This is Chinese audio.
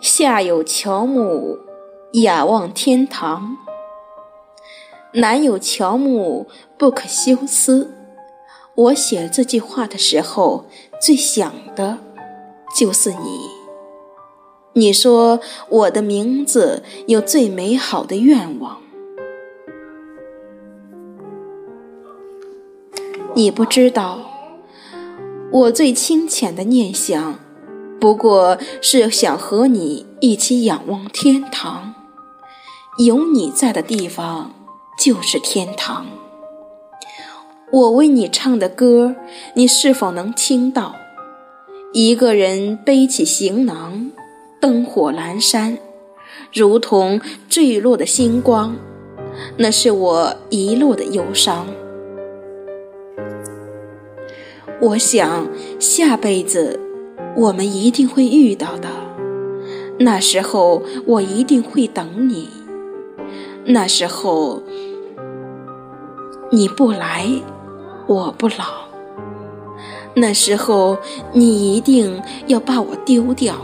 下有乔木，仰望天堂；南有乔木，不可休思。我写这句话的时候，最想的就是你。你说我的名字有最美好的愿望，你不知道，我最清浅的念想，不过是想和你一起仰望天堂。有你在的地方就是天堂。我为你唱的歌，你是否能听到？一个人背起行囊。灯火阑珊，如同坠落的星光，那是我一路的忧伤。我想下辈子我们一定会遇到的，那时候我一定会等你。那时候你不来，我不老。那时候你一定要把我丢掉。